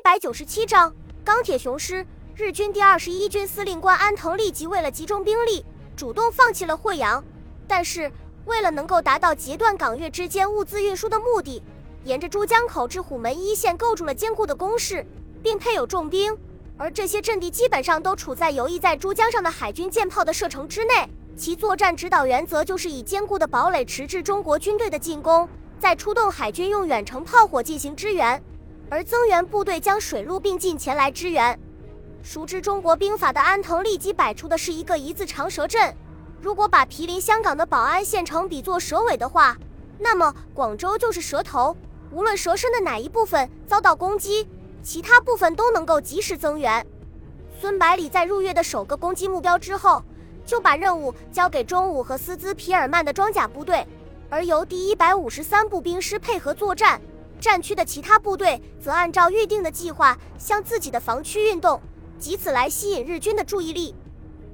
一百九十七章钢铁雄狮。日军第二十一军司令官安藤立即为了集中兵力，主动放弃了惠阳。但是，为了能够达到截断港粤之间物资运输的目的，沿着珠江口至虎门一线构筑了坚固的工事，并配有重兵。而这些阵地基本上都处在游弋在珠江上的海军舰炮的射程之内。其作战指导原则就是以坚固的堡垒迟滞中国军队的进攻，再出动海军用远程炮火进行支援。而增援部队将水陆并进前来支援。熟知中国兵法的安藤立即摆出的是一个一字长蛇阵。如果把毗邻香港的宝安县城比作蛇尾的话，那么广州就是蛇头。无论蛇身的哪一部分遭到攻击，其他部分都能够及时增援。孙百里在入粤的首个攻击目标之后，就把任务交给中武和斯兹皮尔曼的装甲部队，而由第一百五十三步兵师配合作战。战区的其他部队则按照预定的计划向自己的防区运动，以此来吸引日军的注意力。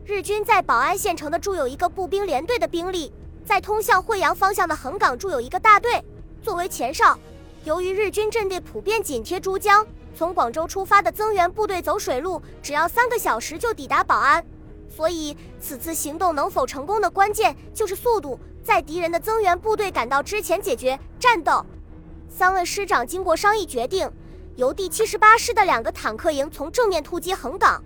日军在宝安县城的驻有一个步兵连队的兵力，在通向惠阳方向的横岗驻有一个大队，作为前哨。由于日军阵地普遍紧贴珠江，从广州出发的增援部队走水路只要三个小时就抵达宝安，所以此次行动能否成功的关键就是速度，在敌人的增援部队赶到之前解决战斗。三位师长经过商议，决定由第七十八师的两个坦克营从正面突击横岗，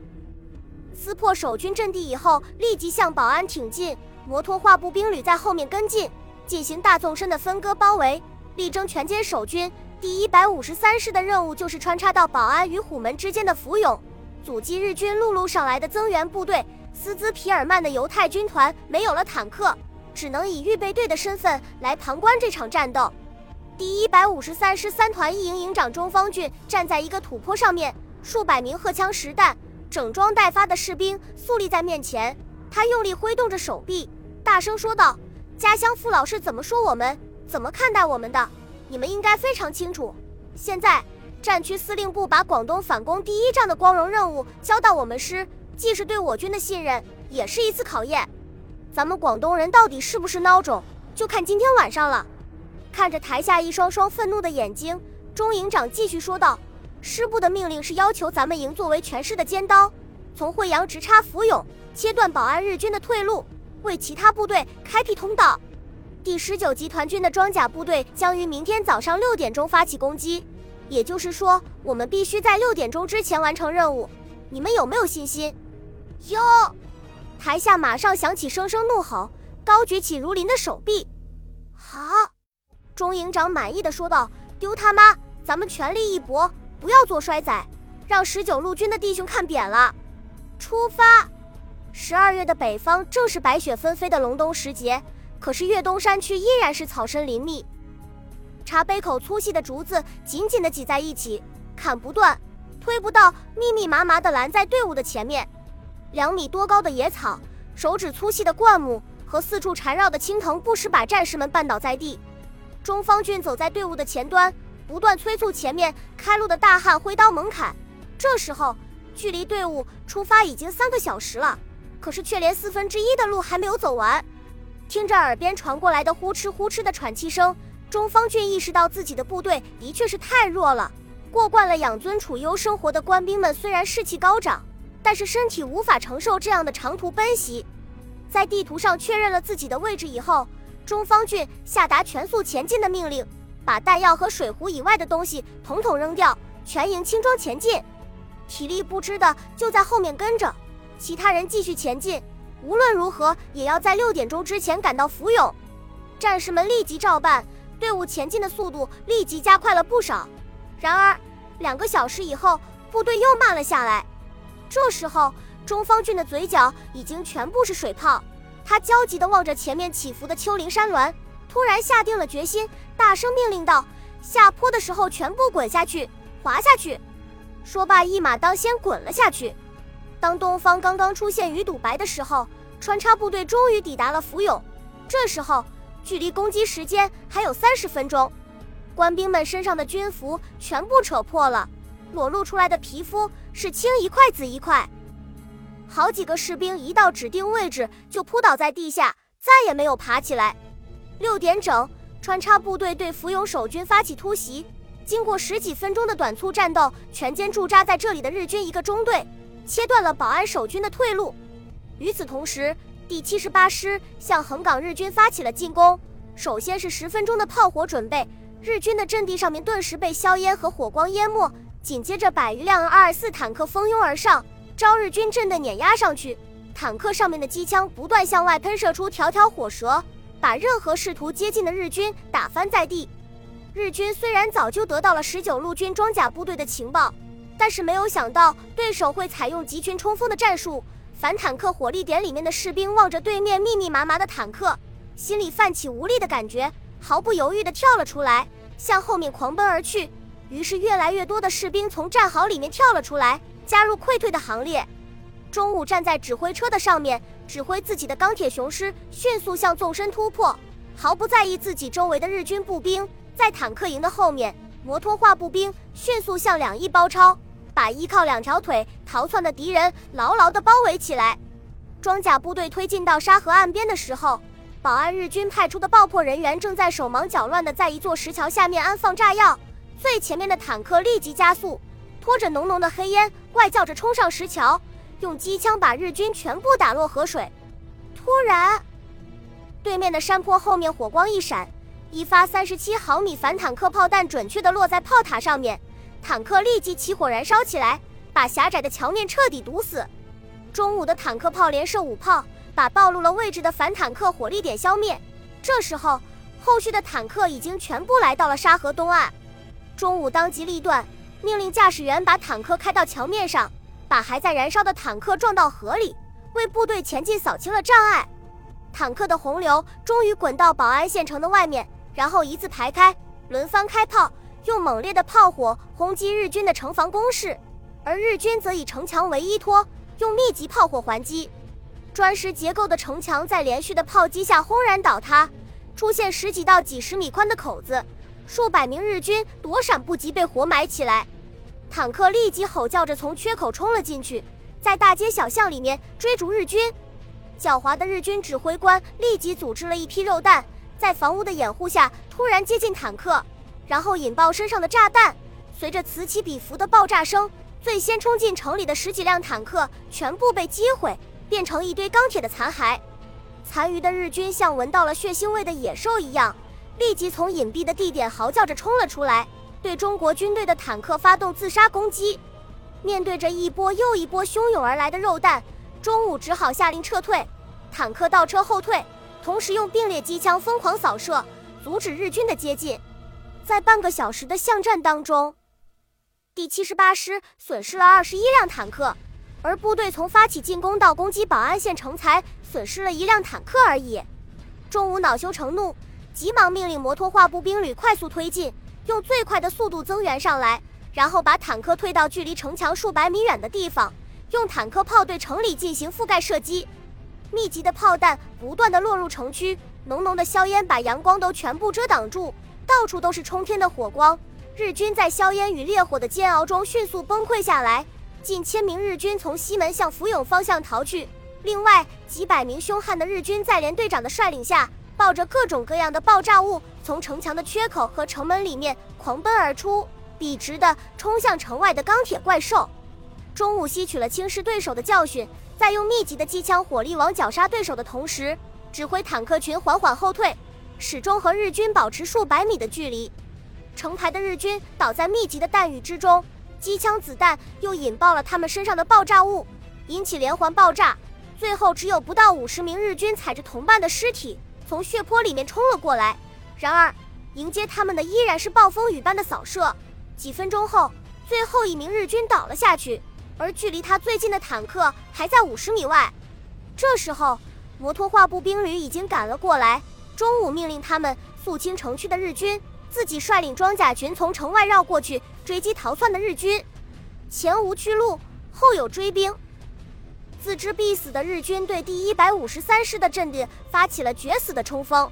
撕破守军阵地以后，立即向保安挺进。摩托化步兵旅在后面跟进，进行大纵深的分割包围，力争全歼守军。第一百五十三师的任务就是穿插到保安与虎门之间的伏勇，阻击日军陆路上来的增援部队。斯兹皮尔曼的犹太军团没有了坦克，只能以预备队的身份来旁观这场战斗。第一百五十三师三团一营营长钟方俊站在一个土坡上面，数百名荷枪实弹、整装待发的士兵肃立在面前。他用力挥动着手臂，大声说道：“家乡父老是怎么说我们、怎么看待我们的？你们应该非常清楚。现在战区司令部把广东反攻第一仗的光荣任务交到我们师，既是对我军的信任，也是一次考验。咱们广东人到底是不是孬种，就看今天晚上了。”看着台下一双双愤怒的眼睛，钟营长继续说道：“师部的命令是要求咱们营作为全师的尖刀，从惠阳直插福永，切断保安日军的退路，为其他部队开辟通道。第十九集团军的装甲部队将于明天早上六点钟发起攻击，也就是说，我们必须在六点钟之前完成任务。你们有没有信心？”有！台下马上响起声声怒吼，高举起如林的手臂。好。钟营长满意的说道：“丢他妈！咱们全力一搏，不要做衰仔，让十九路军的弟兄看扁了。”出发！十二月的北方正是白雪纷飞的隆冬时节，可是越东山区依然是草深林密，茶杯口粗细的竹子紧紧的挤在一起，砍不断，推不到，密密麻麻的拦在队伍的前面。两米多高的野草，手指粗细的灌木和四处缠绕的青藤，不时把战士们绊倒在地。中方俊走在队伍的前端，不断催促前面开路的大汉挥刀猛砍。这时候，距离队伍出发已经三个小时了，可是却连四分之一的路还没有走完。听着耳边传过来的呼哧呼哧的喘气声，中方俊意识到自己的部队的确是太弱了。过惯了养尊处优生活的官兵们虽然士气高涨，但是身体无法承受这样的长途奔袭。在地图上确认了自己的位置以后。中方俊下达全速前进的命令，把弹药和水壶以外的东西统统扔掉，全营轻装前进。体力不支的就在后面跟着，其他人继续前进。无论如何也要在六点钟之前赶到福永。战士们立即照办，队伍前进的速度立即加快了不少。然而两个小时以后，部队又慢了下来。这时候，中方俊的嘴角已经全部是水泡。他焦急地望着前面起伏的丘陵山峦，突然下定了决心，大声命令道：“下坡的时候全部滚下去，滑下去！”说罢，一马当先滚了下去。当东方刚刚出现鱼肚白的时候，穿插部队终于抵达了福永。这时候，距离攻击时间还有三十分钟。官兵们身上的军服全部扯破了，裸露出来的皮肤是青一块紫一块。好几个士兵一到指定位置就扑倒在地下，再也没有爬起来。六点整，穿插部队对福永守军发起突袭，经过十几分钟的短促战斗，全歼驻扎在这里的日军一个中队，切断了保安守军的退路。与此同时，第七十八师向横岗日军发起了进攻。首先是十分钟的炮火准备，日军的阵地上面顿时被硝烟和火光淹没。紧接着，百余辆二二四坦克蜂拥而上，朝日军阵地碾压上去。坦克上面的机枪不断向外喷射出条条火舌，把任何试图接近的日军打翻在地。日军虽然早就得到了十九路军装甲部队的情报，但是没有想到对手会采用集群冲锋的战术。反坦克火力点里面的士兵望着对面密密麻麻的坦克，心里泛起无力的感觉，毫不犹豫地跳了出来，向后面狂奔而去。于是，越来越多的士兵从战壕里面跳了出来，加入溃退的行列。中午站在指挥车的上面，指挥自己的钢铁雄狮迅速向纵深突破，毫不在意自己周围的日军步兵。在坦克营的后面，摩托化步兵迅速向两翼包抄。把依靠两条腿逃窜的敌人牢牢地包围起来。装甲部队推进到沙河岸边的时候，保安日军派出的爆破人员正在手忙脚乱地在一座石桥下面安放炸药。最前面的坦克立即加速，拖着浓浓的黑烟，怪叫着冲上石桥，用机枪把日军全部打落河水。突然，对面的山坡后面火光一闪，一发三十七毫米反坦克炮弹准确地落在炮塔上面。坦克立即起火燃烧起来，把狭窄的桥面彻底堵死。中午的坦克炮连射五炮，把暴露了位置的反坦克火力点消灭。这时候，后续的坦克已经全部来到了沙河东岸。中午当机立断，命令驾驶员把坦克开到桥面上，把还在燃烧的坦克撞到河里，为部队前进扫清了障碍。坦克的洪流终于滚到保安县城的外面，然后一字排开，轮番开炮。用猛烈的炮火轰击日军的城防工事，而日军则以城墙为依托，用密集炮火还击。砖石结构的城墙在连续的炮击下轰然倒塌，出现十几到几十米宽的口子，数百名日军躲闪不及被活埋起来。坦克立即吼叫着从缺口冲了进去，在大街小巷里面追逐日军。狡猾的日军指挥官立即组织了一批肉弹，在房屋的掩护下突然接近坦克。然后引爆身上的炸弹，随着此起彼伏的爆炸声，最先冲进城里的十几辆坦克全部被击毁，变成一堆钢铁的残骸。残余的日军像闻到了血腥味的野兽一样，立即从隐蔽的地点嚎叫着冲了出来，对中国军队的坦克发动自杀攻击。面对着一波又一波汹涌而来的肉弹，中午只好下令撤退，坦克倒车后退，同时用并列机枪疯狂扫射，阻止日军的接近。在半个小时的巷战当中，第七十八师损失了二十一辆坦克，而部队从发起进攻到攻击保安县城才损失了一辆坦克而已。中午恼羞成怒，急忙命令摩托化步兵旅快速推进，用最快的速度增援上来，然后把坦克推到距离城墙数百米远的地方，用坦克炮对城里进行覆盖射击。密集的炮弹不断的落入城区，浓浓的硝烟把阳光都全部遮挡住。到处都是冲天的火光，日军在硝烟与烈火的煎熬中迅速崩溃下来，近千名日军从西门向福永方向逃去。另外，几百名凶悍的日军在连队长的率领下，抱着各种各样的爆炸物，从城墙的缺口和城门里面狂奔而出，笔直的冲向城外的钢铁怪兽。中午吸取了轻视对手的教训，在用密集的机枪火力往绞杀对手的同时，指挥坦克群缓缓后退。始终和日军保持数百米的距离，成排的日军倒在密集的弹雨之中，机枪子弹又引爆了他们身上的爆炸物，引起连环爆炸。最后只有不到五十名日军踩着同伴的尸体从血泊里面冲了过来。然而，迎接他们的依然是暴风雨般的扫射。几分钟后，最后一名日军倒了下去，而距离他最近的坦克还在五十米外。这时候，摩托化步兵旅已经赶了过来。中午命令他们肃清城区的日军，自己率领装甲群从城外绕过去追击逃窜的日军。前无去路，后有追兵，自知必死的日军对第一百五十三师的阵地发起了决死的冲锋。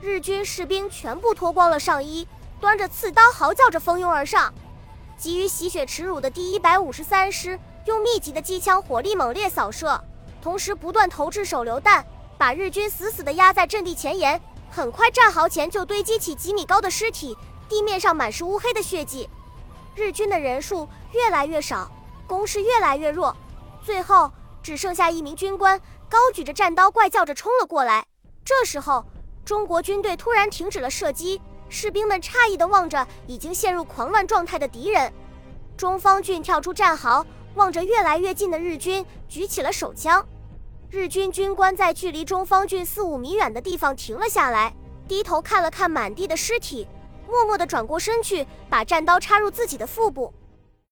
日军士兵全部脱光了上衣，端着刺刀嚎叫着蜂拥而上。急于洗血耻辱的第一百五十三师用密集的机枪火力猛烈扫射，同时不断投掷手榴弹。把日军死死地压在阵地前沿，很快战壕前就堆积起几米高的尸体，地面上满是乌黑的血迹。日军的人数越来越少，攻势越来越弱，最后只剩下一名军官高举着战刀，怪叫着冲了过来。这时候，中国军队突然停止了射击，士兵们诧异地望着已经陷入狂乱状态的敌人。中方俊跳出战壕，望着越来越近的日军，举起了手枪。日军军官在距离中方俊四五米远的地方停了下来，低头看了看满地的尸体。默默地转过身去，把战刀插入自己的腹部。